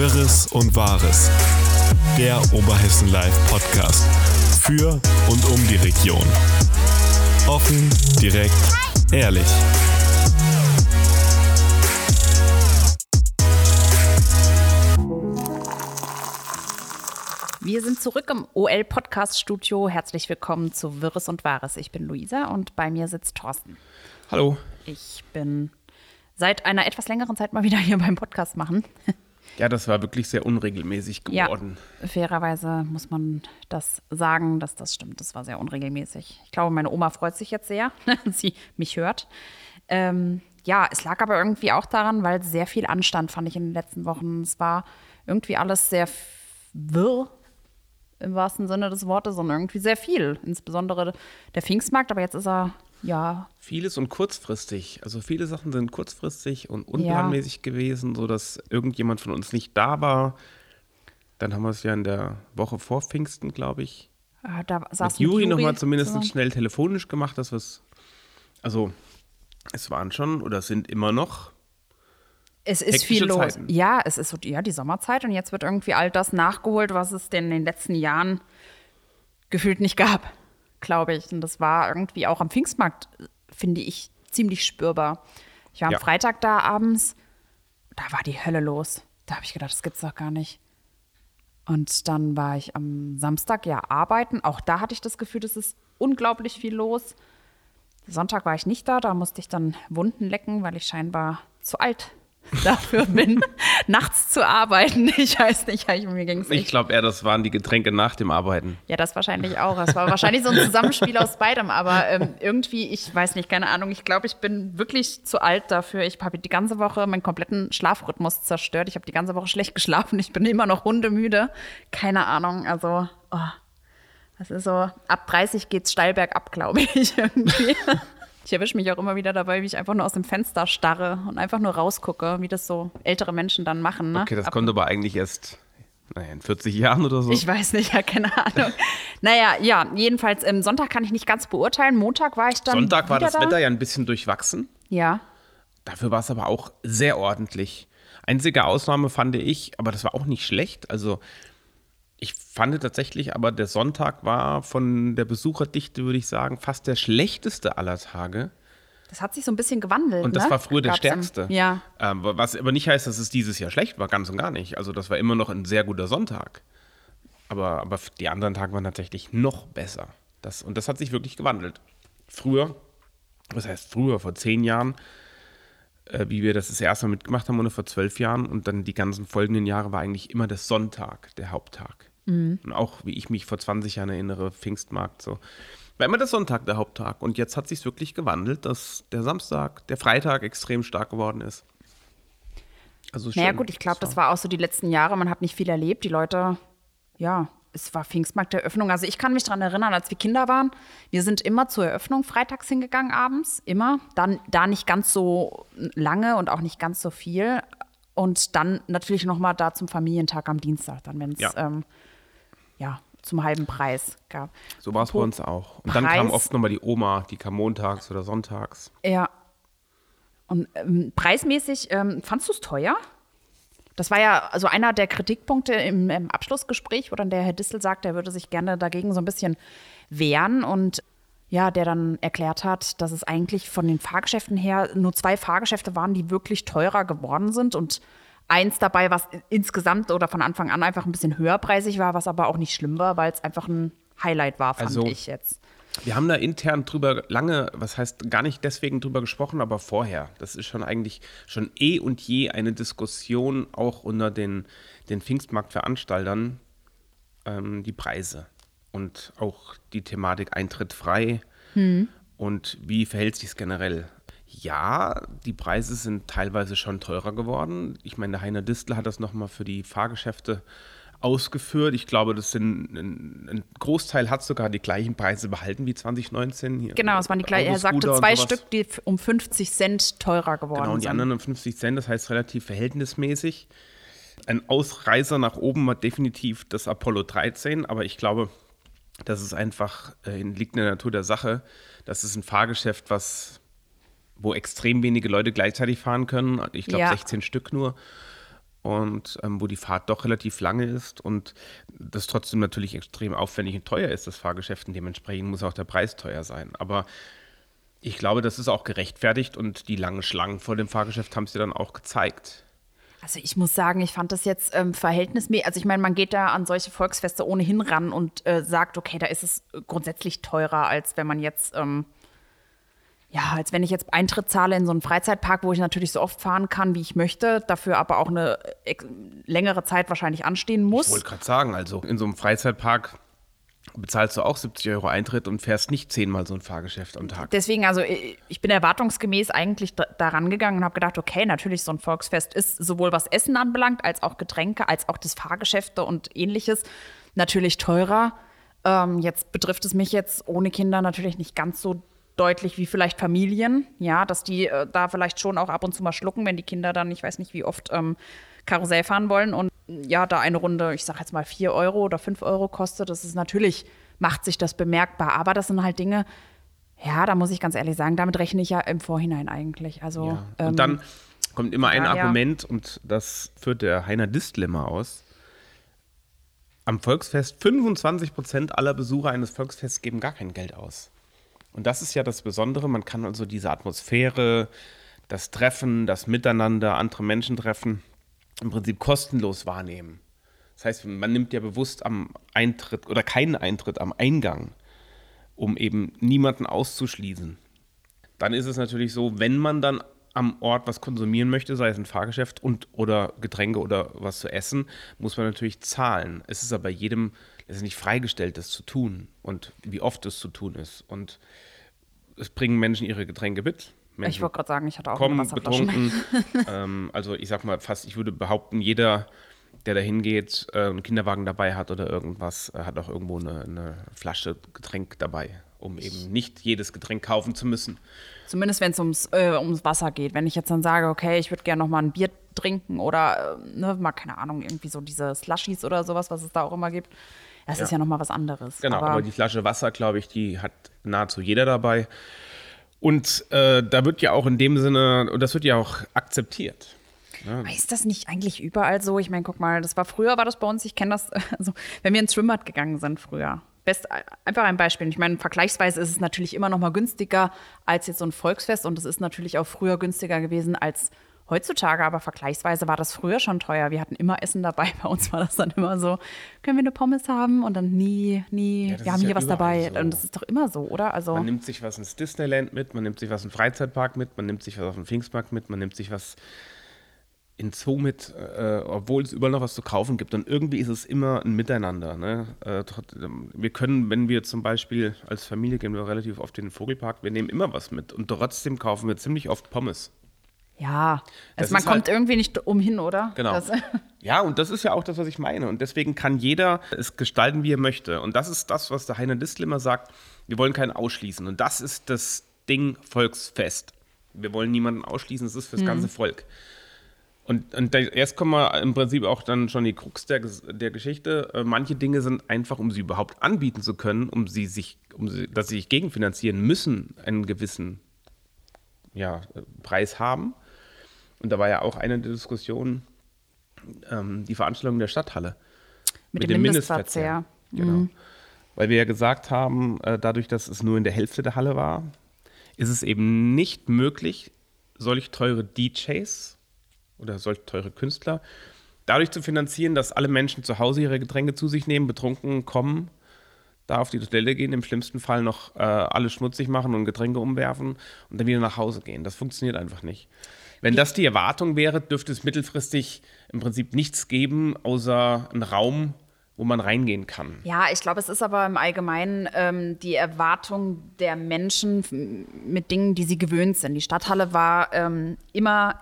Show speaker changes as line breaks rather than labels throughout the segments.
Wirres und Wahres. Der Oberhessen Live Podcast. Für und um die Region. Offen, direkt, ehrlich.
Wir sind zurück im OL Podcast Studio. Herzlich willkommen zu Wirres und Wahres. Ich bin Luisa und bei mir sitzt Thorsten.
Hallo.
Ich bin seit einer etwas längeren Zeit mal wieder hier beim Podcast machen.
Ja, das war wirklich sehr unregelmäßig geworden.
Ja, fairerweise muss man das sagen, dass das stimmt. Das war sehr unregelmäßig. Ich glaube, meine Oma freut sich jetzt sehr, dass sie mich hört. Ähm, ja, es lag aber irgendwie auch daran, weil sehr viel Anstand fand ich in den letzten Wochen. Es war irgendwie alles sehr wirr im wahrsten Sinne des Wortes und irgendwie sehr viel. Insbesondere der Pfingstmarkt, aber jetzt ist er ja.
Vieles und kurzfristig. Also viele Sachen sind kurzfristig und unplanmäßig ja. gewesen, sodass irgendjemand von uns nicht da war. Dann haben wir es ja in der Woche vor Pfingsten, glaube ich,
ah, da saß
mit Juri nochmal zumindest zusammen. schnell telefonisch gemacht, dass wir es. Also, es waren schon oder sind immer noch.
Es ist viel los. Zeiten. Ja, es ist ja, die Sommerzeit und jetzt wird irgendwie all das nachgeholt, was es denn in den letzten Jahren gefühlt nicht gab glaube ich. Und das war irgendwie auch am Pfingstmarkt, finde ich, ziemlich spürbar. Ich war am ja. Freitag da abends, da war die Hölle los. Da habe ich gedacht, das gibt's doch gar nicht. Und dann war ich am Samstag ja arbeiten. Auch da hatte ich das Gefühl, es ist unglaublich viel los. Sonntag war ich nicht da, da musste ich dann Wunden lecken, weil ich scheinbar zu alt dafür bin, nachts zu arbeiten. Ich weiß nicht, mir ging
Ich glaube eher, das waren die Getränke nach dem Arbeiten.
Ja, das wahrscheinlich auch. Es war wahrscheinlich so ein Zusammenspiel aus beidem. Aber ähm, irgendwie, ich weiß nicht, keine Ahnung. Ich glaube, ich bin wirklich zu alt dafür. Ich habe die ganze Woche meinen kompletten Schlafrhythmus zerstört. Ich habe die ganze Woche schlecht geschlafen. Ich bin immer noch hundemüde. Keine Ahnung. Also, oh, das ist so, ab 30 geht es steil bergab, glaube ich, irgendwie. Ich erwische mich auch immer wieder dabei, wie ich einfach nur aus dem Fenster starre und einfach nur rausgucke, wie das so ältere Menschen dann machen. Ne?
Okay, das kommt aber eigentlich erst naja, in 40 Jahren oder so.
Ich weiß nicht, ja, keine Ahnung. naja, ja, jedenfalls, ähm, Sonntag kann ich nicht ganz beurteilen. Montag war ich dann.
Sonntag war das
da.
Wetter ja ein bisschen durchwachsen.
Ja.
Dafür war es aber auch sehr ordentlich. Einzige Ausnahme fand ich, aber das war auch nicht schlecht. Also ich fand tatsächlich aber, der Sonntag war von der Besucherdichte, würde ich sagen, fast der schlechteste aller Tage.
Das hat sich so ein bisschen gewandelt.
Und das
ne?
war früher der stärkste.
Im, ja.
Ähm, was aber nicht heißt, dass es dieses Jahr schlecht war, ganz und gar nicht. Also das war immer noch ein sehr guter Sonntag. Aber, aber die anderen Tage waren tatsächlich noch besser. Das, und das hat sich wirklich gewandelt. Früher, was heißt früher, vor zehn Jahren, äh, wie wir das das erste Mal mitgemacht haben, oder vor zwölf Jahren und dann die ganzen folgenden Jahre war eigentlich immer der Sonntag, der Haupttag. Mhm. Und auch, wie ich mich vor 20 Jahren erinnere, Pfingstmarkt so. War immer der Sonntag der Haupttag. Und jetzt hat sich wirklich gewandelt, dass der Samstag, der Freitag extrem stark geworden ist.
Also naja, gut, ich glaube, das war auch so die letzten Jahre. Man hat nicht viel erlebt. Die Leute, ja, es war Pfingstmarkt der Eröffnung. Also ich kann mich daran erinnern, als wir Kinder waren, wir sind immer zur Eröffnung freitags hingegangen abends, immer. Dann da nicht ganz so lange und auch nicht ganz so viel. Und dann natürlich noch mal da zum Familientag am Dienstag, dann wenn es ja. ähm, ja, zum halben Preis gab.
So war es bei uns auch. Und Preis, dann kam oft nochmal die Oma, die kam montags oder sonntags.
Ja. Und ähm, preismäßig, ähm, fandst du es teuer? Das war ja also einer der Kritikpunkte im, im, Abschlussgespräch, wo dann der Herr Distel sagt, er würde sich gerne dagegen so ein bisschen wehren und ja, der dann erklärt hat, dass es eigentlich von den Fahrgeschäften her nur zwei Fahrgeschäfte waren, die wirklich teurer geworden sind und eins dabei, was insgesamt oder von Anfang an einfach ein bisschen höherpreisig war, was aber auch nicht schlimm war, weil es einfach ein Highlight war, fand also, ich jetzt.
Wir haben da intern drüber lange, was heißt gar nicht deswegen drüber gesprochen, aber vorher. Das ist schon eigentlich schon eh und je eine Diskussion auch unter den, den Pfingstmarktveranstaltern, ähm, die Preise und auch die Thematik Eintritt frei hm. und wie verhält sich es generell ja, die Preise sind teilweise schon teurer geworden. Ich meine, der Heiner Distel hat das nochmal für die Fahrgeschäfte ausgeführt. Ich glaube, das sind ein, ein, Großteil hat sogar die gleichen Preise behalten wie 2019.
Hier genau, es waren die gleichen. Er sagte zwei Stück, die um 50 Cent teurer geworden sind.
Genau, und die
sind.
anderen um 50 Cent, das heißt relativ verhältnismäßig. Ein Ausreißer nach oben war definitiv das Apollo 13, aber ich glaube, das ist einfach, äh, liegt in der Natur der Sache. Das ist ein Fahrgeschäft, was wo extrem wenige Leute gleichzeitig fahren können. Ich glaube ja. 16 Stück nur. und ähm, wo die Fahrt doch relativ lange ist und das trotzdem natürlich extrem aufwendig und teuer ist, das Fahrgeschäft. Und dementsprechend muss auch der Preis teuer sein. Aber ich glaube, das ist auch gerechtfertigt und die langen Schlangen vor dem Fahrgeschäft haben es dir dann auch gezeigt.
Also ich muss sagen, ich fand das jetzt ähm, verhältnismäßig, also ich meine, man geht da an solche Volksfeste ohnehin ran und äh, sagt, okay, da ist es grundsätzlich teurer, als wenn man jetzt, ähm, ja, als wenn ich jetzt Eintritt zahle in so einen Freizeitpark, wo ich natürlich so oft fahren kann, wie ich möchte, dafür aber auch eine äh, längere Zeit wahrscheinlich anstehen muss. Ich
wollte gerade sagen, also in so einem Freizeitpark bezahlst du auch 70 Euro Eintritt und fährst nicht zehnmal so ein Fahrgeschäft am Tag.
Deswegen, also ich bin erwartungsgemäß eigentlich daran gegangen und habe gedacht, okay, natürlich, so ein Volksfest ist sowohl was Essen anbelangt, als auch Getränke, als auch das Fahrgeschäfte und ähnliches natürlich teurer. Ähm, jetzt betrifft es mich jetzt ohne Kinder natürlich nicht ganz so deutlich wie vielleicht Familien, ja, dass die äh, da vielleicht schon auch ab und zu mal schlucken, wenn die Kinder dann, ich weiß nicht wie oft, ähm, Karussell fahren wollen und ja, da eine Runde, ich sag jetzt mal vier Euro oder fünf Euro kostet, das ist natürlich, macht sich das bemerkbar. Aber das sind halt Dinge, ja, da muss ich ganz ehrlich sagen, damit rechne ich ja im Vorhinein eigentlich. Also, ja.
Und ähm, dann kommt immer ein ja, Argument, und das führt der Heiner Distel immer aus. Am Volksfest 25 Prozent aller Besucher eines Volksfests geben gar kein Geld aus. Und das ist ja das Besondere. Man kann also diese Atmosphäre, das Treffen, das Miteinander, andere Menschen treffen, im Prinzip kostenlos wahrnehmen. Das heißt, man nimmt ja bewusst am Eintritt oder keinen Eintritt am Eingang, um eben niemanden auszuschließen. Dann ist es natürlich so, wenn man dann am Ort was konsumieren möchte, sei es ein Fahrgeschäft und oder Getränke oder was zu essen, muss man natürlich zahlen. Es ist aber jedem letztendlich freigestellt, das zu tun und wie oft es zu tun ist. Und es bringen Menschen ihre Getränke mit. Menschen
ich wollte gerade sagen, ich hatte auch
kommen, eine betrunken. ähm, also ich sag mal fast, ich würde behaupten, jeder, der da hingeht, äh, einen Kinderwagen dabei hat oder irgendwas, äh, hat auch irgendwo eine, eine, Flasche Getränk dabei, um eben nicht jedes Getränk kaufen zu müssen.
Zumindest wenn es ums, äh, ums Wasser geht. Wenn ich jetzt dann sage, okay, ich würde gerne noch mal ein Bier trinken oder äh, ne, mal keine Ahnung, irgendwie so diese Slushies oder sowas, was es da auch immer gibt. Das ja. ist ja noch mal was anderes.
Genau, aber, aber die Flasche Wasser, glaube ich, die hat nahezu jeder dabei. Und äh, da wird ja auch in dem Sinne, und das wird ja auch akzeptiert.
Ja. Ist das nicht eigentlich überall so? Ich meine, guck mal, das war früher, war das bei uns, ich kenne das, also wenn wir ins Schwimmbad gegangen sind früher. Best, einfach ein Beispiel. Ich meine, vergleichsweise ist es natürlich immer noch mal günstiger als jetzt so ein Volksfest und es ist natürlich auch früher günstiger gewesen als heutzutage, aber vergleichsweise war das früher schon teuer. Wir hatten immer Essen dabei. Bei uns war das dann immer so, können wir eine Pommes haben? Und dann nie, nie, ja, wir haben hier ja was dabei. So. Und das ist doch immer so, oder?
Also man nimmt sich was ins Disneyland mit, man nimmt sich was im Freizeitpark mit, man nimmt sich was auf dem Pfingstmarkt mit, man nimmt sich was in Zoo mit, äh, obwohl es überall noch was zu kaufen gibt. Und irgendwie ist es immer ein Miteinander. Ne? Äh, wir können, wenn wir zum Beispiel als Familie gehen wir relativ oft in den Vogelpark, wir nehmen immer was mit. Und trotzdem kaufen wir ziemlich oft Pommes.
Ja, also man kommt halt, irgendwie nicht umhin, oder?
Genau. Das, ja, und das ist ja auch das, was ich meine. Und deswegen kann jeder es gestalten, wie er möchte. Und das ist das, was der Heiner Distel immer sagt. Wir wollen keinen ausschließen. Und das ist das Ding Volksfest. Wir wollen niemanden ausschließen, es ist fürs mhm. ganze Volk. Und, und erst kommen wir im Prinzip auch dann schon die Krux der, der Geschichte. Äh, manche Dinge sind einfach, um sie überhaupt anbieten zu können, um sie sich, um sie, dass sie sich gegenfinanzieren müssen, einen gewissen ja, Preis haben. Und da war ja auch eine der Diskussionen, ähm, die Veranstaltung der Stadthalle.
Mit, mit dem, dem Mindestverzehr.
Genau. Mhm. Weil wir ja gesagt haben, äh, dadurch, dass es nur in der Hälfte der Halle war, ist es eben nicht möglich, solch teure DJs oder solch teure Künstler dadurch zu finanzieren, dass alle Menschen zu Hause ihre Getränke zu sich nehmen, betrunken kommen, da auf die Toilette gehen, im schlimmsten Fall noch äh, alles schmutzig machen und Getränke umwerfen und dann wieder nach Hause gehen. Das funktioniert einfach nicht. Wenn das die Erwartung wäre, dürfte es mittelfristig im Prinzip nichts geben, außer einen Raum, wo man reingehen kann.
Ja, ich glaube, es ist aber im Allgemeinen ähm, die Erwartung der Menschen mit Dingen, die sie gewöhnt sind. Die Stadthalle war ähm, immer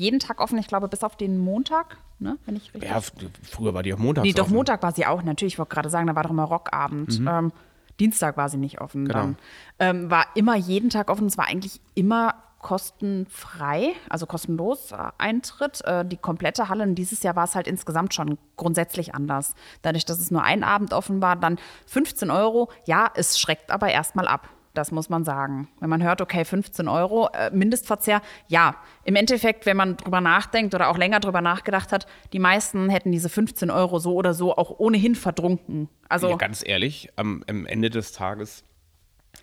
jeden Tag offen, ich glaube, bis auf den Montag. Ne, wenn ich richtig
ja, früher war die auch Montag.
Nee, doch, offen. Montag war sie auch, natürlich. Ich wollte gerade sagen, da war doch immer Rockabend. Mhm. Ähm, Dienstag war sie nicht offen. Genau. Dann ähm, war immer jeden Tag offen. Es war eigentlich immer kostenfrei, also kostenlos äh, Eintritt. Äh, die komplette Halle. Und dieses Jahr war es halt insgesamt schon grundsätzlich anders. Dadurch, dass es nur ein Abend offen war, dann 15 Euro. Ja, es schreckt aber erstmal ab. Das muss man sagen. Wenn man hört, okay, 15 Euro äh, Mindestverzehr, ja, im Endeffekt, wenn man drüber nachdenkt oder auch länger drüber nachgedacht hat, die meisten hätten diese 15 Euro so oder so auch ohnehin verdrunken. Also
ja, ganz ehrlich, am, am Ende des Tages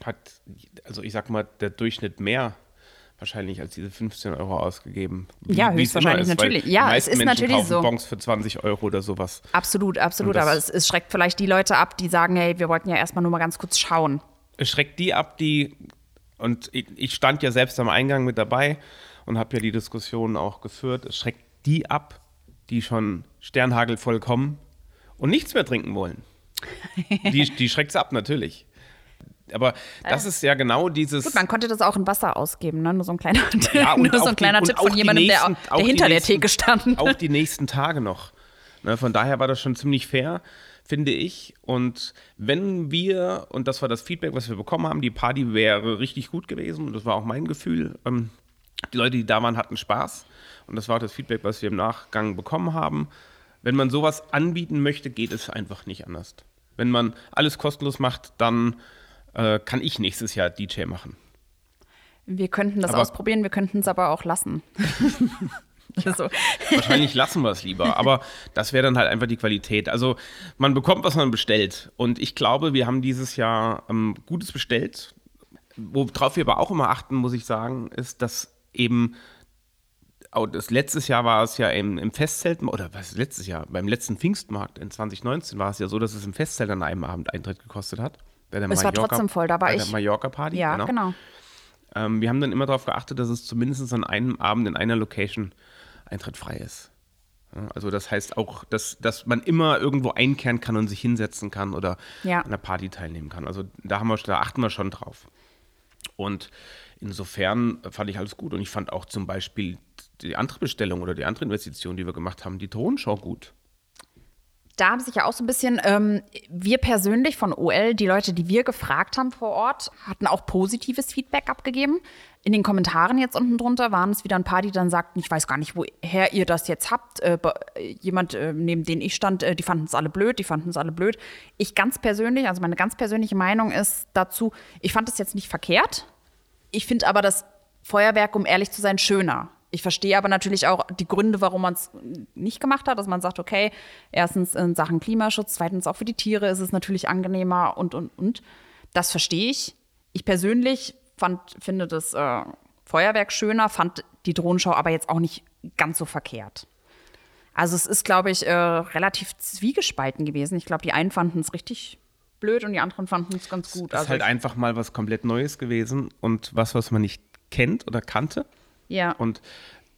hat, also ich sag mal, der Durchschnitt mehr wahrscheinlich als diese 15 Euro ausgegeben.
Ja, höchstwahrscheinlich ist, natürlich. Ja, es ist
Menschen
natürlich so.
Bons für 20 Euro oder sowas.
Absolut, absolut. Aber es, es, schreckt vielleicht die Leute ab, die sagen, hey, wir wollten ja erstmal nur mal ganz kurz schauen.
Es schreckt die ab, die, und ich, stand ja selbst am Eingang mit dabei und habe ja die Diskussion auch geführt, es schreckt die ab, die schon sternhagelvoll kommen und nichts mehr trinken wollen. die die schreckt es ab, natürlich aber das ist ja genau dieses.
Gut, man konnte das auch in Wasser ausgeben, ne? Nur so ein kleiner, ja, nur so ein kleiner die, Tipp von jemandem, nächsten, der, der hinter nächsten, der Theke stand.
Auch die nächsten Tage noch. Ne? Von daher war das schon ziemlich fair, finde ich. Und wenn wir, und das war das Feedback, was wir bekommen haben, die Party wäre richtig gut gewesen, und das war auch mein Gefühl. Ähm, die Leute, die da waren, hatten Spaß. Und das war auch das Feedback, was wir im Nachgang bekommen haben. Wenn man sowas anbieten möchte, geht es einfach nicht anders. Wenn man alles kostenlos macht, dann äh, kann ich nächstes Jahr DJ machen.
Wir könnten das aber, ausprobieren, wir könnten es aber auch lassen.
Ja, so. Wahrscheinlich lassen wir es lieber, aber das wäre dann halt einfach die Qualität. Also man bekommt, was man bestellt. Und ich glaube, wir haben dieses Jahr ähm, Gutes bestellt. Worauf wir aber auch immer achten, muss ich sagen, ist, dass eben das letztes Jahr war es ja im, im Festzelt, oder was letztes Jahr? Beim letzten Pfingstmarkt in 2019 war es ja so, dass es im Festzelt an einem Abend Eintritt gekostet hat.
Bei der es Mallorca, war trotzdem voll, da war
bei
ich.
der Mallorca-Party,
ja, genau. genau.
Ähm, wir haben dann immer darauf geachtet, dass es zumindest an einem Abend in einer Location Eintritt frei ist. Also das heißt auch, dass, dass man immer irgendwo einkehren kann und sich hinsetzen kann oder ja. an der Party teilnehmen kann. Also da, haben wir, da achten wir schon drauf. Und insofern fand ich alles gut. Und ich fand auch zum Beispiel die andere Bestellung oder die andere Investition, die wir gemacht haben, die Tonschau gut
da haben sich ja auch so ein bisschen, ähm, wir persönlich von OL, die Leute, die wir gefragt haben vor Ort, hatten auch positives Feedback abgegeben. In den Kommentaren jetzt unten drunter waren es wieder ein paar, die dann sagten, ich weiß gar nicht, woher ihr das jetzt habt. Äh, jemand, äh, neben dem ich stand, äh, die fanden es alle blöd, die fanden es alle blöd. Ich ganz persönlich, also meine ganz persönliche Meinung ist dazu, ich fand es jetzt nicht verkehrt. Ich finde aber das Feuerwerk, um ehrlich zu sein, schöner. Ich verstehe aber natürlich auch die Gründe, warum man es nicht gemacht hat, dass man sagt, okay, erstens in Sachen Klimaschutz, zweitens auch für die Tiere ist es natürlich angenehmer und, und, und. Das verstehe ich. Ich persönlich fand, finde das äh, Feuerwerk schöner, fand die Drohnenschau aber jetzt auch nicht ganz so verkehrt. Also es ist, glaube ich, äh, relativ zwiegespalten gewesen. Ich glaube, die einen fanden es richtig blöd und die anderen fanden es ganz gut.
Es ist
also
halt einfach mal was komplett Neues gewesen und was, was man nicht kennt oder kannte.
Ja.
Und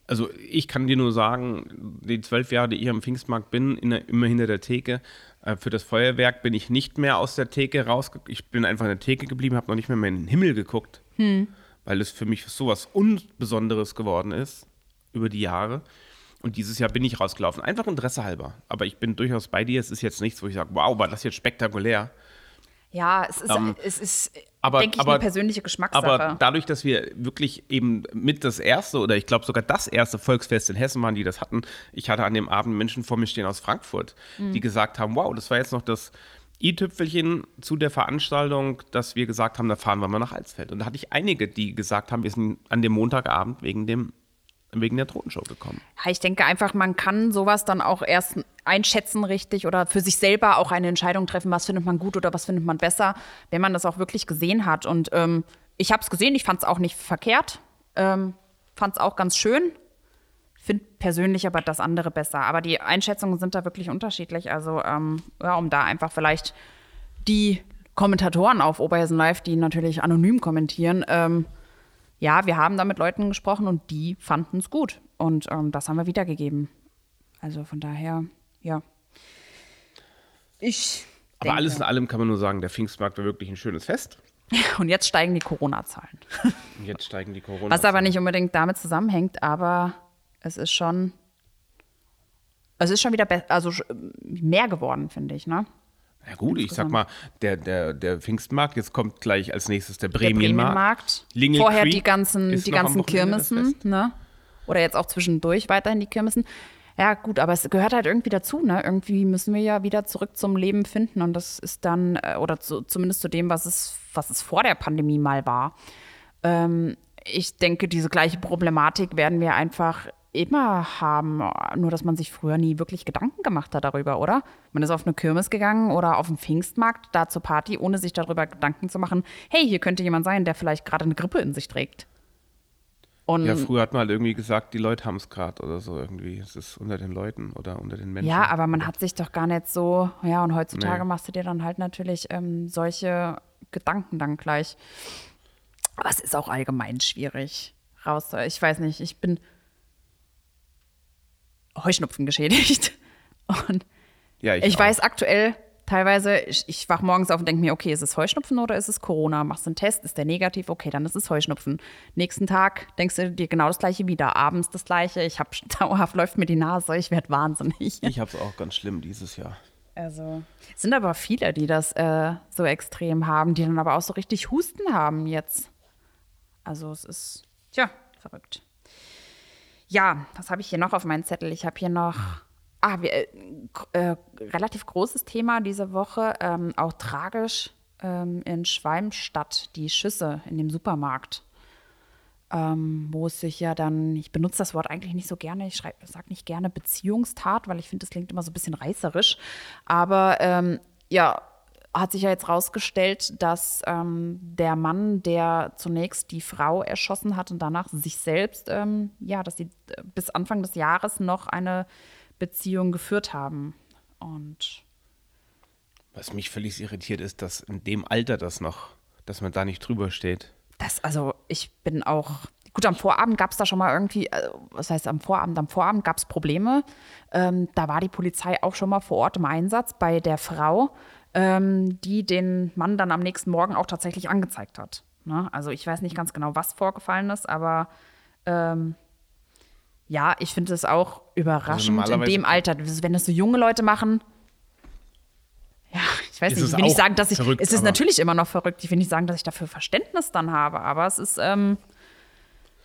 also ich kann dir nur sagen, die zwölf Jahre, die ich am Pfingstmarkt bin, in, immer hinter der Theke. Äh, für das Feuerwerk bin ich nicht mehr aus der Theke rausgekommen. Ich bin einfach in der Theke geblieben, habe noch nicht mehr, mehr in den Himmel geguckt, hm. weil es für mich so was Unbesonderes geworden ist über die Jahre. Und dieses Jahr bin ich rausgelaufen, einfach Interesse halber. Aber ich bin durchaus bei dir. Es ist jetzt nichts, wo ich sage, wow, war das jetzt spektakulär.
Ja, es ist, ähm, es ist aber, denke ich, aber, eine persönliche Geschmackssache.
Aber dadurch, dass wir wirklich eben mit das erste oder ich glaube sogar das erste Volksfest in Hessen waren, die das hatten, ich hatte an dem Abend Menschen vor mir stehen aus Frankfurt, mhm. die gesagt haben, wow, das war jetzt noch das i-Tüpfelchen zu der Veranstaltung, dass wir gesagt haben, da fahren wir mal nach Alsfeld. Und da hatte ich einige, die gesagt haben, wir sind an dem Montagabend wegen dem wegen der Totenshow gekommen.
Ich denke einfach, man kann sowas dann auch erst einschätzen richtig oder für sich selber auch eine Entscheidung treffen, was findet man gut oder was findet man besser, wenn man das auch wirklich gesehen hat. Und ähm, ich habe es gesehen, ich fand es auch nicht verkehrt, ähm, fand es auch ganz schön. Finde persönlich aber das andere besser. Aber die Einschätzungen sind da wirklich unterschiedlich. Also ähm, ja, um da einfach vielleicht die Kommentatoren auf Oberhessen Live, die natürlich anonym kommentieren, ähm, ja, wir haben da mit Leuten gesprochen und die fanden es gut. Und ähm, das haben wir wiedergegeben. Also von daher, ja. Ich.
Aber denke, alles in allem kann man nur sagen, der Pfingstmarkt war wirklich ein schönes Fest.
Und jetzt steigen die Corona-Zahlen.
Jetzt steigen die Corona-Zahlen.
Was aber nicht unbedingt damit zusammenhängt, aber es ist schon. Es ist schon wieder also mehr geworden, finde ich, ne?
Ja gut, ich sag mal, der, der, der Pfingstmarkt, jetzt kommt gleich als nächstes der Bremenmarkt.
Der Bremenmarkt. Vorher Creek die ganzen, die ganzen Kirmessen, ne? Oder jetzt auch zwischendurch weiterhin die Kirmessen. Ja, gut, aber es gehört halt irgendwie dazu, ne? Irgendwie müssen wir ja wieder zurück zum Leben finden und das ist dann, äh, oder zu, zumindest zu dem, was es, was es vor der Pandemie mal war. Ähm, ich denke, diese gleiche Problematik werden wir einfach immer haben, nur dass man sich früher nie wirklich Gedanken gemacht hat darüber, oder? Man ist auf eine Kirmes gegangen oder auf den Pfingstmarkt, da zur Party, ohne sich darüber Gedanken zu machen, hey, hier könnte jemand sein, der vielleicht gerade eine Grippe in sich trägt.
Und ja, früher hat man halt irgendwie gesagt, die Leute haben es gerade oder so irgendwie. Es ist unter den Leuten oder unter den Menschen.
Ja, aber man hat sich doch gar nicht so, ja, und heutzutage nee. machst du dir dann halt natürlich ähm, solche Gedanken dann gleich. Aber es ist auch allgemein schwierig raus. Ich weiß nicht, ich bin Heuschnupfen geschädigt. Und ja, ich, ich weiß aktuell teilweise, ich, ich wach morgens auf und denke mir, okay, ist es Heuschnupfen oder ist es Corona? Machst du einen Test, ist der negativ? Okay, dann ist es Heuschnupfen. Nächsten Tag denkst du dir genau das gleiche wieder. Abends das gleiche. Ich habe dauerhaft läuft mir die Nase, ich werde wahnsinnig.
Ich habe es auch ganz schlimm dieses Jahr.
Also, es sind aber viele, die das äh, so extrem haben, die dann aber auch so richtig Husten haben jetzt. Also, es ist, tja, verrückt. Ja, was habe ich hier noch auf meinem Zettel? Ich habe hier noch ah, wir, äh, äh, relativ großes Thema diese Woche, ähm, auch tragisch ähm, in Schwalmstadt, die Schüsse in dem Supermarkt. Ähm, wo es sich ja dann, ich benutze das Wort eigentlich nicht so gerne, ich sage nicht gerne Beziehungstat, weil ich finde, das klingt immer so ein bisschen reißerisch. Aber ähm, ja, hat sich ja jetzt rausgestellt, dass ähm, der Mann, der zunächst die Frau erschossen hat und danach sich selbst, ähm, ja, dass sie äh, bis Anfang des Jahres noch eine Beziehung geführt haben. Und
was mich völlig irritiert ist, dass in dem Alter das noch, dass man da nicht drüber steht.
Das, also ich bin auch, gut, am Vorabend gab es da schon mal irgendwie, also, was heißt am Vorabend? Am Vorabend gab es Probleme. Ähm, da war die Polizei auch schon mal vor Ort im Einsatz bei der Frau ähm, die den Mann dann am nächsten Morgen auch tatsächlich angezeigt hat. Ne? Also ich weiß nicht ganz genau, was vorgefallen ist, aber ähm, ja, ich finde es auch überraschend also in dem Alter, wenn das so junge Leute machen. Ja, ich weiß nicht, ich will nicht sagen, dass ich. Verrückt, es ist natürlich immer noch verrückt. Ich will nicht sagen, dass ich dafür Verständnis dann habe, aber es ist, ähm,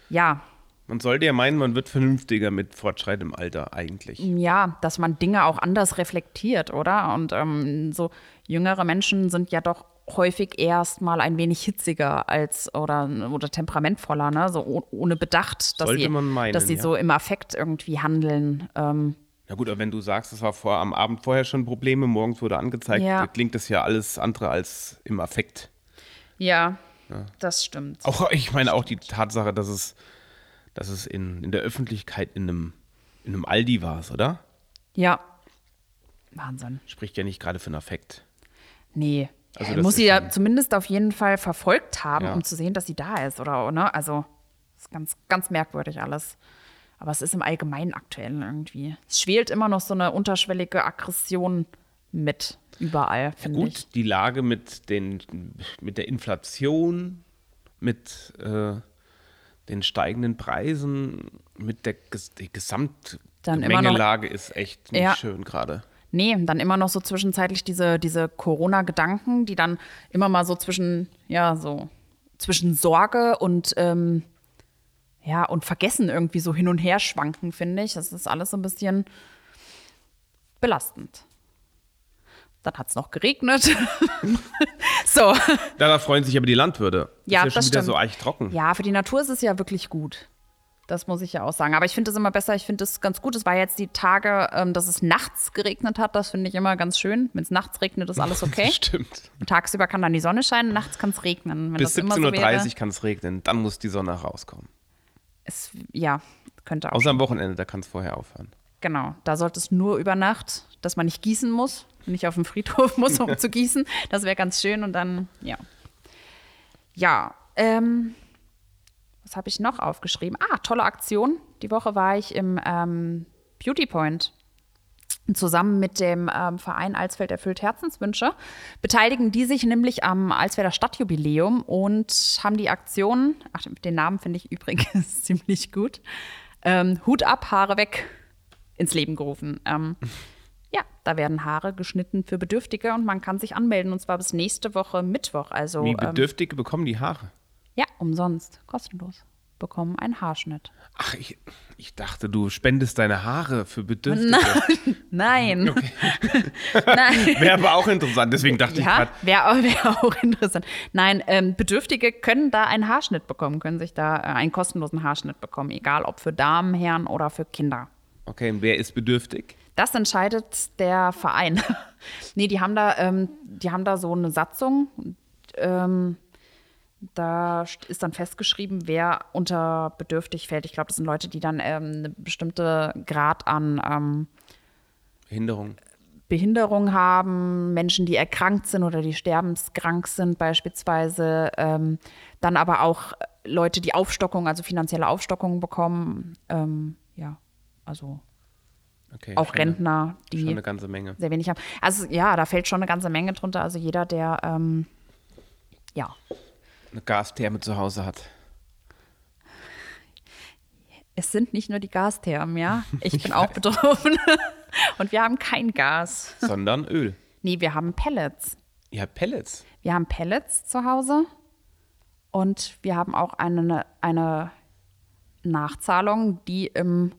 ja,
man sollte ja meinen, man wird vernünftiger mit fortschreitendem Alter eigentlich.
Ja, dass man Dinge auch anders reflektiert, oder? Und ähm, so jüngere Menschen sind ja doch häufig erst mal ein wenig hitziger als oder, oder temperamentvoller, ne? So ohne Bedacht, dass sie, meinen, dass sie ja. so im Affekt irgendwie handeln. Ähm,
na gut, aber wenn du sagst, es war vor, am Abend vorher schon Probleme, morgens wurde angezeigt, ja. klingt das ja alles andere als im Affekt.
Ja, ja. das stimmt.
Auch ich meine auch die Tatsache, dass es dass es in, in der Öffentlichkeit in einem, in einem Aldi war, oder?
Ja. Wahnsinn.
Spricht ja nicht gerade für einen Affekt.
Nee. Also er muss sie ja zumindest auf jeden Fall verfolgt haben, ja. um zu sehen, dass sie da ist, oder? Ne? Also, ist ganz, ganz merkwürdig alles. Aber es ist im Allgemeinen aktuell irgendwie. Es schwelt immer noch so eine unterschwellige Aggression mit überall, finde ja, gut, ich.
Die Lage mit, den, mit der Inflation, mit äh, den steigenden Preisen, mit der die Gesamtgemengelage ist echt nicht ja. schön gerade.
Nee, dann immer noch so zwischenzeitlich diese, diese Corona-Gedanken, die dann immer mal so zwischen, ja, so zwischen Sorge und ähm, ja, und Vergessen irgendwie so hin und her schwanken, finde ich. Das ist alles so ein bisschen belastend. Dann hat es noch geregnet. so.
Da freuen sich aber die Landwirte.
Ja,
ist ja
das
schon wieder
stimmt.
so echt trocken.
Ja, für die Natur ist es ja wirklich gut. Das muss ich ja auch sagen. Aber ich finde es immer besser. Ich finde es ganz gut. Es war jetzt die Tage, ähm, dass es nachts geregnet hat. Das finde ich immer ganz schön. Wenn es nachts regnet, ist alles okay.
Stimmt.
Und tagsüber kann dann die Sonne scheinen, nachts kann es regnen. Wenn
Bis 17.30 Uhr kann es regnen. Dann muss die Sonne rauskommen.
Es, ja, könnte auch.
Außer am Wochenende, da kann es vorher aufhören.
Genau, da sollte es nur über Nacht, dass man nicht gießen muss, nicht auf dem Friedhof muss, um zu gießen. Das wäre ganz schön und dann, ja. Ja, ähm, was habe ich noch aufgeschrieben? Ah, tolle Aktion. Die Woche war ich im ähm, Beauty Point. Zusammen mit dem ähm, Verein Alsfeld erfüllt Herzenswünsche beteiligen die sich nämlich am Alsfelder Stadtjubiläum und haben die Aktion, ach, den Namen finde ich übrigens ziemlich gut, ähm, Hut ab, Haare weg ins Leben gerufen. Ähm, ja, da werden Haare geschnitten für Bedürftige und man kann sich anmelden und zwar bis nächste Woche Mittwoch. Also,
Wie ähm, Bedürftige bekommen die Haare?
Ja, umsonst, kostenlos. bekommen einen Haarschnitt.
Ach, ich, ich dachte, du spendest deine Haare für Bedürftige.
Nein. Okay.
Nein. Wäre aber auch interessant, deswegen dachte ja, ich gerade.
Wäre wär auch interessant. Nein, ähm, Bedürftige können da einen Haarschnitt bekommen, können sich da äh, einen kostenlosen Haarschnitt bekommen, egal ob für Damen, Herren oder für Kinder.
Okay, und wer ist bedürftig?
Das entscheidet der Verein. nee, die haben da, ähm, die haben da so eine Satzung. Ähm, da ist dann festgeschrieben, wer unter bedürftig fällt. Ich glaube, das sind Leute, die dann ähm, eine bestimmte Grad an ähm,
Behinderung.
Behinderung haben, Menschen, die erkrankt sind oder die sterbenskrank sind beispielsweise. Ähm, dann aber auch Leute, die Aufstockung, also finanzielle Aufstockung bekommen. Ähm, ja, also okay, auch Rentner, die
schon eine ganze Menge.
sehr wenig haben. Also ja, da fällt schon eine ganze Menge drunter. Also jeder, der ähm, ja
eine Gastherme zu Hause hat.
Es sind nicht nur die Gasthermen, ja. Ich bin auch betroffen. Und wir haben kein Gas.
Sondern Öl.
Nee, wir haben Pellets.
Ihr habt Pellets?
Wir haben Pellets zu Hause. Und wir haben auch eine, eine Nachzahlung, die im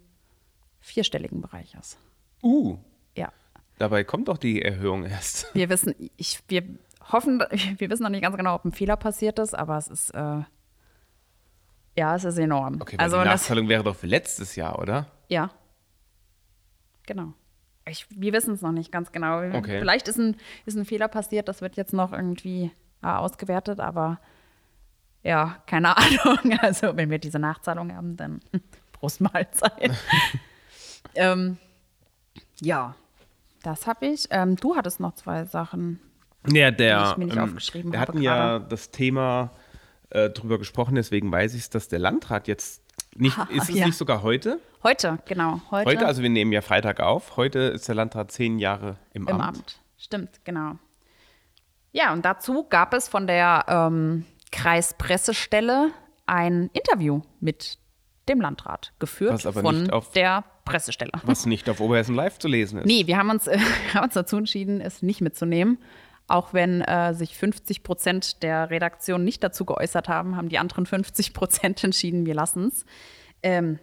vierstelligen Bereich ist.
Uh.
Ja.
Dabei kommt doch die Erhöhung erst.
Wir wissen, ich, wir hoffen, wir wissen noch nicht ganz genau, ob ein Fehler passiert ist, aber es ist, äh, ja, es ist enorm.
Okay, also die Nachzahlung das, wäre doch für letztes Jahr, oder?
Ja. Genau. Ich, wir wissen es noch nicht ganz genau.
Okay.
Vielleicht ist ein, ist ein Fehler passiert, das wird jetzt noch irgendwie äh, ausgewertet, aber ja, keine Ahnung. Also, wenn wir diese Nachzahlung haben, dann Prost Mahlzeit. ähm, ja, das habe ich. Ähm, du hattest noch zwei Sachen.
Ja, der, ähm, wir hatten ja das Thema äh, drüber gesprochen, deswegen weiß ich es, dass der Landrat jetzt nicht, ah, ist es ja. nicht sogar heute?
Heute, genau.
Heute. heute, also wir nehmen ja Freitag auf. Heute ist der Landrat zehn Jahre im,
Im Amt. Amt. Stimmt, genau. Ja, und dazu gab es von der ähm, Kreispressestelle ein Interview mit dem Landrat, geführt von auf, der Pressestelle.
Was nicht auf Oberhessen Live zu lesen ist.
Nee, wir haben uns, äh, haben uns dazu entschieden, es nicht mitzunehmen. Auch wenn äh, sich 50 Prozent der Redaktion nicht dazu geäußert haben, haben die anderen 50 Prozent entschieden, wir lassen es. Ähm,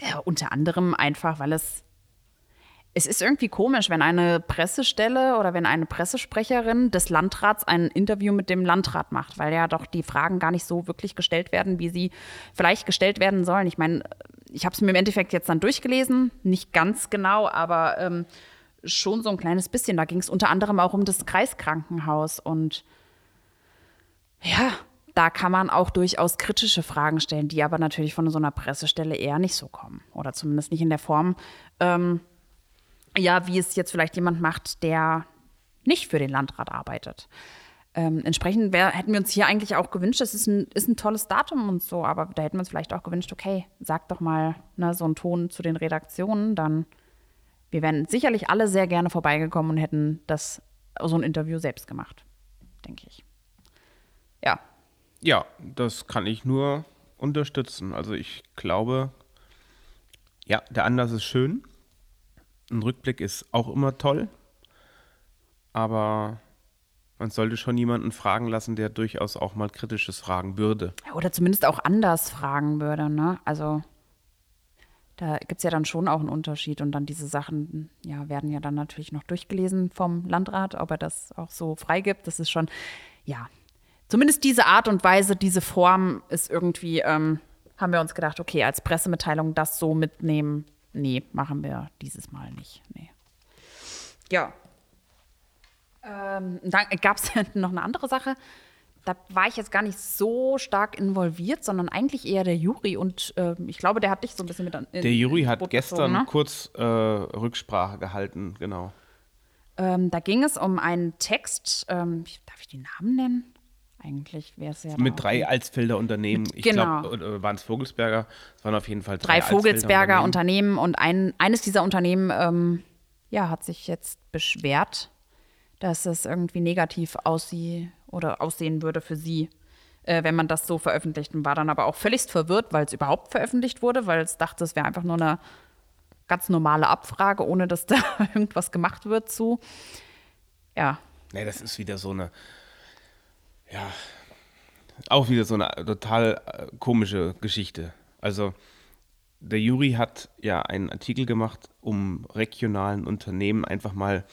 ja, unter anderem einfach, weil es es ist irgendwie komisch, wenn eine Pressestelle oder wenn eine Pressesprecherin des Landrats ein Interview mit dem Landrat macht, weil ja doch die Fragen gar nicht so wirklich gestellt werden, wie sie vielleicht gestellt werden sollen. Ich meine, ich habe es mir im Endeffekt jetzt dann durchgelesen, nicht ganz genau, aber ähm, schon so ein kleines bisschen. Da ging es unter anderem auch um das Kreiskrankenhaus und ja, da kann man auch durchaus kritische Fragen stellen, die aber natürlich von so einer Pressestelle eher nicht so kommen oder zumindest nicht in der Form, ähm, ja, wie es jetzt vielleicht jemand macht, der nicht für den Landrat arbeitet. Ähm, entsprechend wär, hätten wir uns hier eigentlich auch gewünscht, das ist ein, ist ein tolles Datum und so, aber da hätten wir uns vielleicht auch gewünscht, okay, sag doch mal ne, so einen Ton zu den Redaktionen, dann wir wären sicherlich alle sehr gerne vorbeigekommen und hätten das so ein Interview selbst gemacht, denke ich. Ja.
Ja, das kann ich nur unterstützen. Also ich glaube, ja, der Anlass ist schön. Ein Rückblick ist auch immer toll. Aber man sollte schon jemanden fragen lassen, der durchaus auch mal kritisches fragen würde.
Oder zumindest auch anders fragen würde, ne? Also da gibt es ja dann schon auch einen Unterschied und dann diese Sachen ja, werden ja dann natürlich noch durchgelesen vom Landrat, ob er das auch so freigibt. Das ist schon, ja, zumindest diese Art und Weise, diese Form ist irgendwie, ähm, haben wir uns gedacht, okay, als Pressemitteilung das so mitnehmen, nee, machen wir dieses Mal nicht. Nee. Ja. Ähm, dann gab es noch eine andere Sache da war ich jetzt gar nicht so stark involviert, sondern eigentlich eher der Juri. Und äh, ich glaube, der hat dich so ein bisschen mit
an. Der Juri hat gestern gezogen, ne? kurz äh, Rücksprache gehalten, genau.
Ähm, da ging es um einen Text, ähm, darf ich den Namen nennen? Eigentlich wäre es ja.
Mit drei Alsfelder Unternehmen. Ich genau. glaube, waren es Vogelsberger? Es waren auf jeden Fall
drei, drei Vogelsberger Unternehmen. Unternehmen. und ein, eines dieser Unternehmen ähm, ja, hat sich jetzt beschwert, dass es irgendwie negativ aussieht oder aussehen würde für sie, äh, wenn man das so veröffentlicht. Und war dann aber auch völlig verwirrt, weil es überhaupt veröffentlicht wurde, weil es dachte, es wäre einfach nur eine ganz normale Abfrage, ohne dass da irgendwas gemacht wird zu. Ja.
Nee, das ist wieder so eine, ja, auch wieder so eine total äh, komische Geschichte. Also der Juri hat ja einen Artikel gemacht, um regionalen Unternehmen einfach mal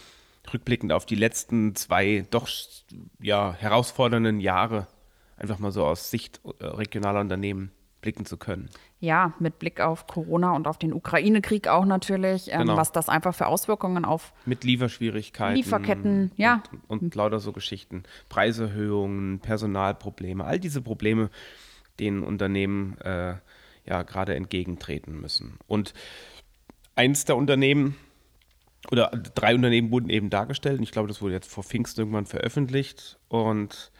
rückblickend auf die letzten zwei doch ja, herausfordernden Jahre einfach mal so aus Sicht äh, regionaler Unternehmen blicken zu können.
Ja, mit Blick auf Corona und auf den Ukraine-Krieg auch natürlich, ähm, genau. was das einfach für Auswirkungen auf
mit Lieferschwierigkeiten,
Lieferketten, ja
und, und lauter so Geschichten, Preiserhöhungen, Personalprobleme, all diese Probleme, denen Unternehmen äh, ja gerade entgegentreten müssen. Und eins der Unternehmen oder drei Unternehmen wurden eben dargestellt. Und ich glaube, das wurde jetzt vor Pfingsten irgendwann veröffentlicht und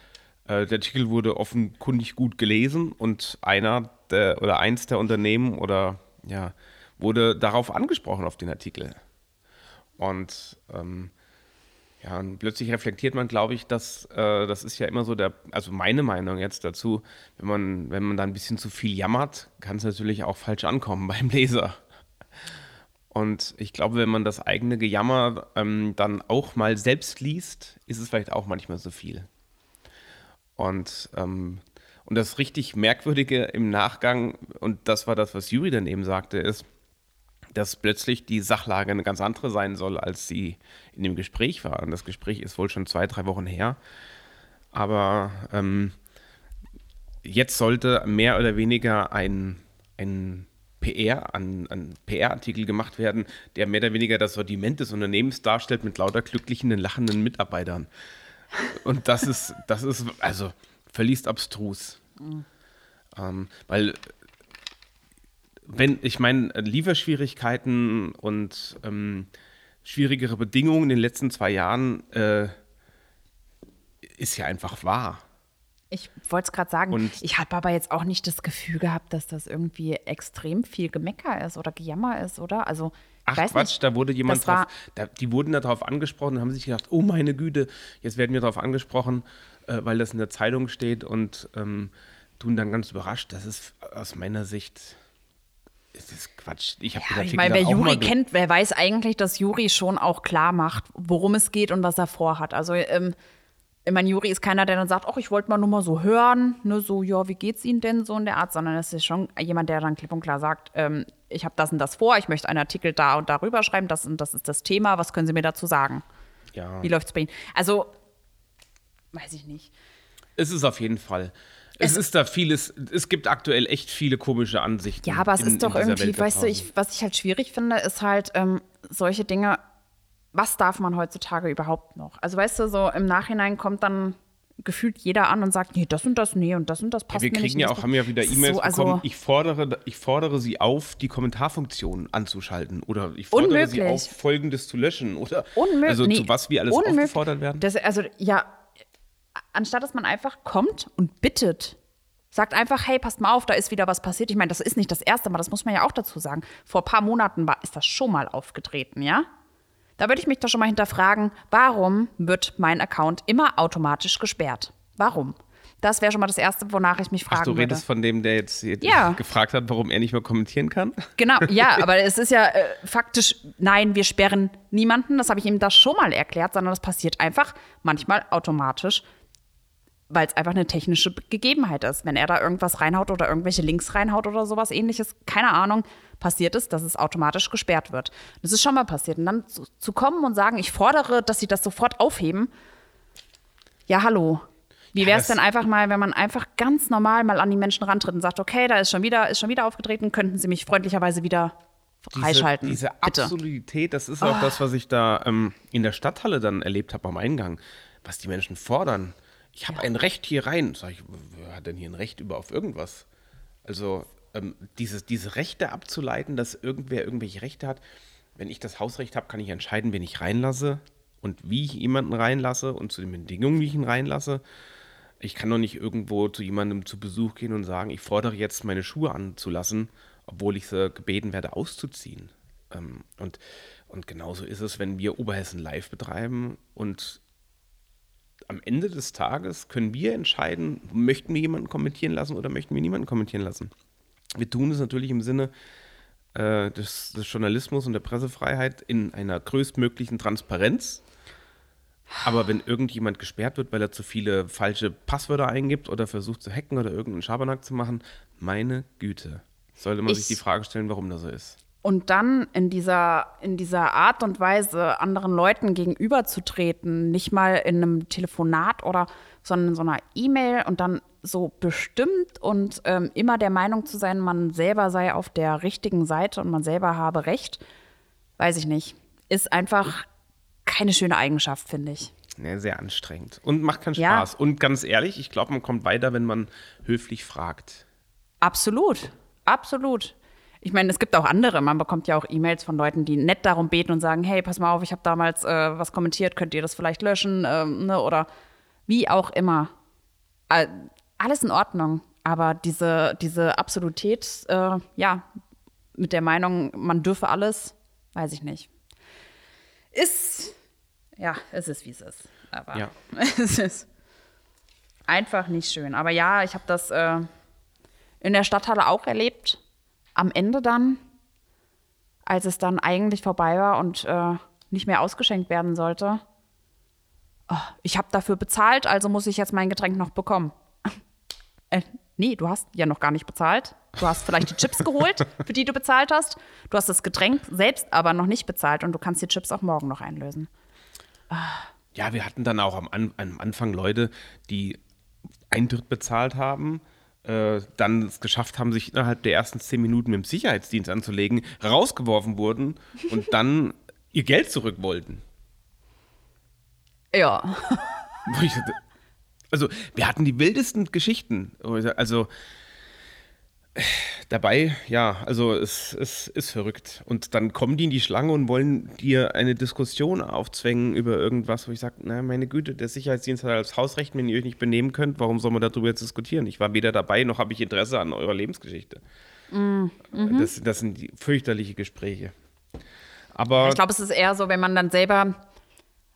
äh, der Artikel wurde offenkundig gut gelesen und einer der, oder eins der Unternehmen oder ja, wurde darauf angesprochen auf den Artikel. Und ähm, ja, und plötzlich reflektiert man, glaube ich, dass äh, das ist ja immer so der, also meine Meinung jetzt dazu, wenn man, wenn man da ein bisschen zu viel jammert, kann es natürlich auch falsch ankommen beim Leser. Und ich glaube, wenn man das eigene Gejammer ähm, dann auch mal selbst liest, ist es vielleicht auch manchmal so viel. Und, ähm, und das richtig Merkwürdige im Nachgang, und das war das, was Juri dann eben sagte, ist, dass plötzlich die Sachlage eine ganz andere sein soll, als sie in dem Gespräch war. Und das Gespräch ist wohl schon zwei, drei Wochen her. Aber ähm, jetzt sollte mehr oder weniger ein, ein PR, ein, ein PR-Artikel gemacht werden, der mehr oder weniger das Sortiment des Unternehmens darstellt mit lauter glücklichen, lachenden Mitarbeitern. Und das ist, das ist also völlig abstrus. Mhm. Ähm, weil, wenn, ich meine, Lieferschwierigkeiten und ähm, schwierigere Bedingungen in den letzten zwei Jahren äh, ist ja einfach wahr.
Ich wollte es gerade sagen, und ich habe aber jetzt auch nicht das Gefühl gehabt, dass das irgendwie extrem viel Gemecker ist oder Gejammer ist, oder? Also
Ach Quatsch, nicht, da wurde jemand drauf, da, die wurden da drauf angesprochen und haben sich gedacht, oh meine Güte, jetzt werden wir darauf angesprochen, äh, weil das in der Zeitung steht und ähm, tun dann ganz überrascht. Das ist aus meiner Sicht ist das Quatsch.
Ich habe ja, ich meine, wer Juri kennt, wer weiß eigentlich, dass Juri schon auch klar macht, worum es geht und was er vorhat. Also ähm, ich meine, Juri ist keiner, der dann sagt, ach, ich wollte mal nur mal so hören, ne, so, ja, wie geht's Ihnen denn so in der Art, sondern es ist schon jemand, der dann klipp und klar sagt, ähm, ich habe das und das vor, ich möchte einen Artikel da und darüber schreiben, das und das ist das Thema, was können Sie mir dazu sagen? Ja. Wie läuft's bei Ihnen? Also, weiß ich nicht.
Es ist auf jeden Fall. Es, es ist da vieles, es gibt aktuell echt viele komische Ansichten.
Ja, aber es in, ist doch irgendwie, weißt du, ich, was ich halt schwierig finde, ist halt ähm, solche Dinge was darf man heutzutage überhaupt noch? Also weißt du, so im Nachhinein kommt dann gefühlt jeder an und sagt, nee, das und das, nee, und das und das passt
ja, wir kriegen ja auch, haben ja wieder E-Mails so, also bekommen, ich fordere, ich fordere sie auf, die Kommentarfunktion anzuschalten oder ich fordere unmöglich. sie auf, Folgendes zu löschen oder
unmöglich.
also nee, zu was wir alles unmöglich. aufgefordert werden.
Das, also ja, anstatt dass man einfach kommt und bittet, sagt einfach, hey, passt mal auf, da ist wieder was passiert. Ich meine, das ist nicht das erste Mal, das muss man ja auch dazu sagen. Vor ein paar Monaten war, ist das schon mal aufgetreten, ja? Da würde ich mich doch schon mal hinterfragen, warum wird mein Account immer automatisch gesperrt? Warum? Das wäre schon mal das Erste, wonach ich mich fragen würde.
Ach, du redest
würde.
von dem, der jetzt ja. gefragt hat, warum er nicht mehr kommentieren kann?
Genau, ja, aber es ist ja äh, faktisch, nein, wir sperren niemanden, das habe ich ihm das schon mal erklärt, sondern das passiert einfach manchmal automatisch, weil es einfach eine technische Gegebenheit ist. Wenn er da irgendwas reinhaut oder irgendwelche Links reinhaut oder sowas ähnliches, keine Ahnung, passiert ist, dass es automatisch gesperrt wird. Das ist schon mal passiert. Und dann zu, zu kommen und sagen, ich fordere, dass sie das sofort aufheben. Ja, hallo. Wie wäre es denn einfach mal, wenn man einfach ganz normal mal an die Menschen rantritt und sagt, okay, da ist schon wieder, ist schon wieder aufgetreten, könnten Sie mich freundlicherweise wieder freischalten.
Diese, diese Absolutität, das ist auch oh. das, was ich da ähm, in der Stadthalle dann erlebt habe am Eingang, was die Menschen fordern. Ich habe ja. ein Recht hier rein. Sag ich, wer hat denn hier ein Recht über auf irgendwas? Also ähm, dieses, diese Rechte abzuleiten, dass irgendwer irgendwelche Rechte hat. Wenn ich das Hausrecht habe, kann ich entscheiden, wen ich reinlasse und wie ich jemanden reinlasse und zu den Bedingungen, wie ich ihn reinlasse. Ich kann doch nicht irgendwo zu jemandem zu Besuch gehen und sagen, ich fordere jetzt meine Schuhe anzulassen, obwohl ich sie gebeten werde auszuziehen. Ähm, und, und genauso ist es, wenn wir Oberhessen live betreiben und am Ende des Tages können wir entscheiden, möchten wir jemanden kommentieren lassen oder möchten wir niemanden kommentieren lassen. Wir tun es natürlich im Sinne äh, des, des, Journalismus und der Pressefreiheit in einer größtmöglichen Transparenz. Aber wenn irgendjemand gesperrt wird, weil er zu viele falsche Passwörter eingibt oder versucht zu hacken oder irgendeinen Schabernack zu machen, meine Güte, sollte man ich, sich die Frage stellen, warum das so ist.
Und dann in dieser, in dieser Art und Weise anderen Leuten gegenüberzutreten, nicht mal in einem Telefonat oder, sondern in so einer E-Mail und dann so bestimmt und ähm, immer der Meinung zu sein, man selber sei auf der richtigen Seite und man selber habe Recht, weiß ich nicht. Ist einfach keine schöne Eigenschaft, finde ich.
Ja, sehr anstrengend und macht keinen Spaß. Ja. Und ganz ehrlich, ich glaube, man kommt weiter, wenn man höflich fragt.
Absolut, absolut. Ich meine, es gibt auch andere. Man bekommt ja auch E-Mails von Leuten, die nett darum beten und sagen: Hey, pass mal auf, ich habe damals äh, was kommentiert, könnt ihr das vielleicht löschen? Ähm, ne? Oder wie auch immer. Alles in Ordnung. Aber diese, diese Absolutät, äh, ja, mit der Meinung, man dürfe alles, weiß ich nicht. Ist, ja, es ist, wie es ist. Aber ja. es ist einfach nicht schön. Aber ja, ich habe das äh, in der Stadthalle auch erlebt. Am Ende dann, als es dann eigentlich vorbei war und äh, nicht mehr ausgeschenkt werden sollte, oh, ich habe dafür bezahlt, also muss ich jetzt mein Getränk noch bekommen. Äh, nee, du hast ja noch gar nicht bezahlt. Du hast vielleicht die Chips geholt, für die du bezahlt hast. Du hast das Getränk selbst aber noch nicht bezahlt und du kannst die Chips auch morgen noch einlösen.
Ja, wir hatten dann auch am, am Anfang Leute, die Eintritt bezahlt haben, äh, dann es geschafft haben, sich innerhalb der ersten zehn Minuten mit dem Sicherheitsdienst anzulegen, rausgeworfen wurden und dann ihr Geld zurück wollten.
Ja.
Also, wir hatten die wildesten Geschichten. Also, dabei, ja, also es, es ist verrückt. Und dann kommen die in die Schlange und wollen dir eine Diskussion aufzwängen über irgendwas, wo ich sage, na meine Güte, der Sicherheitsdienst hat als Hausrecht, wenn ihr euch nicht benehmen könnt, warum soll man darüber jetzt diskutieren? Ich war weder dabei, noch habe ich Interesse an eurer Lebensgeschichte. Mm, mhm. das, das sind die fürchterliche Gespräche. Aber
ich glaube, es ist eher so, wenn man dann selber,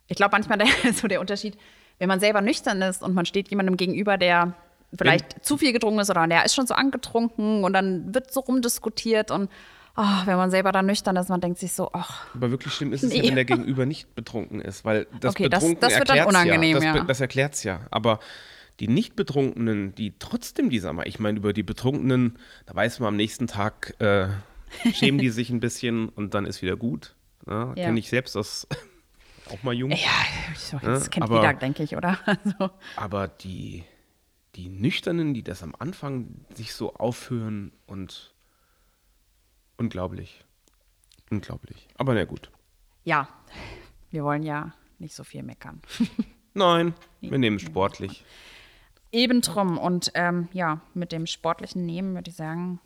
ich glaube manchmal der, so der Unterschied, wenn man selber nüchtern ist und man steht jemandem gegenüber, der vielleicht wenn, zu viel getrunken ist oder der ist schon so angetrunken und dann wird so rumdiskutiert und oh, wenn man selber dann nüchtern ist, man denkt sich so, ach.
Aber wirklich schlimm ist es nee. ja, wenn der Gegenüber nicht betrunken ist, weil das
okay, Betrunken das, das wird dann unangenehm,
ja.
Das,
das erklärt es ja. Aber die Nicht-Betrunkenen, die trotzdem die, sag mal, ich meine, über die Betrunkenen, da weiß man am nächsten Tag, äh, schämen die sich ein bisschen und dann ist wieder gut. Ne? Ja. Kenne ich selbst aus auch mal jung.
Ja, das ne? kennt aber, jeder, denke ich, oder?
Also. Aber die, die Nüchternen, die das am Anfang sich so aufhören und unglaublich. Unglaublich. Aber na gut.
Ja, wir wollen ja nicht so viel meckern.
Nein, wir nehmen sportlich.
Eben drum. Und ähm, ja, mit dem sportlichen Nehmen würde ich sagen,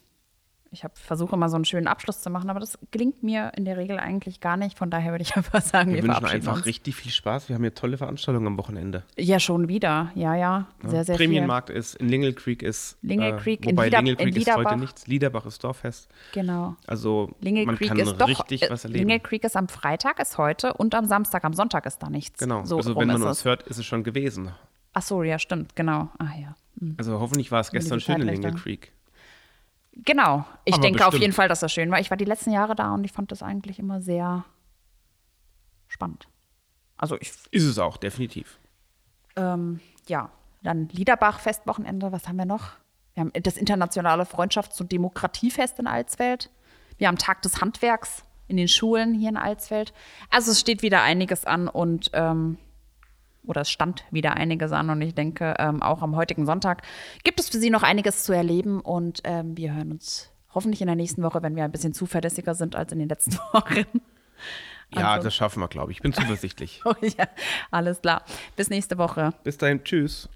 ich versuche immer so einen schönen Abschluss zu machen, aber das gelingt mir in der Regel eigentlich gar nicht. Von daher würde ich einfach sagen,
wir,
wir
wünschen einfach uns. richtig viel Spaß. Wir haben hier tolle Veranstaltungen am Wochenende.
Ja, schon wieder. Ja, ja. Sehr, ja. sehr
Prämienmarkt viel. ist, in Lingle Creek ist.
Lingle äh, Creek,
wobei
in Lieder,
Lingle Creek ist heute nichts. Liederbach ist Dorffest.
Genau.
Also
Lingle
man
Creek
kann
ist
richtig
doch,
was erleben.
Lingle Creek ist am Freitag, ist heute und am Samstag, am Sonntag ist da nichts.
Genau. So also wenn man uns hört, ist es schon gewesen.
Ach so, ja, stimmt, genau. Ah ja.
Hm. Also hoffentlich war es gestern schön in Lingle Creek.
Genau. Ich Aber denke bestimmt. auf jeden Fall, dass das schön war. Ich war die letzten Jahre da und ich fand das eigentlich immer sehr spannend. Also ich.
Ist es auch, definitiv.
Ähm, ja, dann Liederbach-Festwochenende. Was haben wir noch? Wir haben das internationale Freundschafts- und Demokratiefest in Alsfeld. Wir haben Tag des Handwerks in den Schulen hier in Alsfeld. Also es steht wieder einiges an und ähm, oder es stand wieder einiges an und ich denke, ähm, auch am heutigen Sonntag gibt es für Sie noch einiges zu erleben und ähm, wir hören uns hoffentlich in der nächsten Woche, wenn wir ein bisschen zuverlässiger sind als in den letzten Wochen.
Ja, also. das schaffen wir, glaube ich. Ich bin zuversichtlich.
oh, ja, alles klar. Bis nächste Woche.
Bis dahin. Tschüss.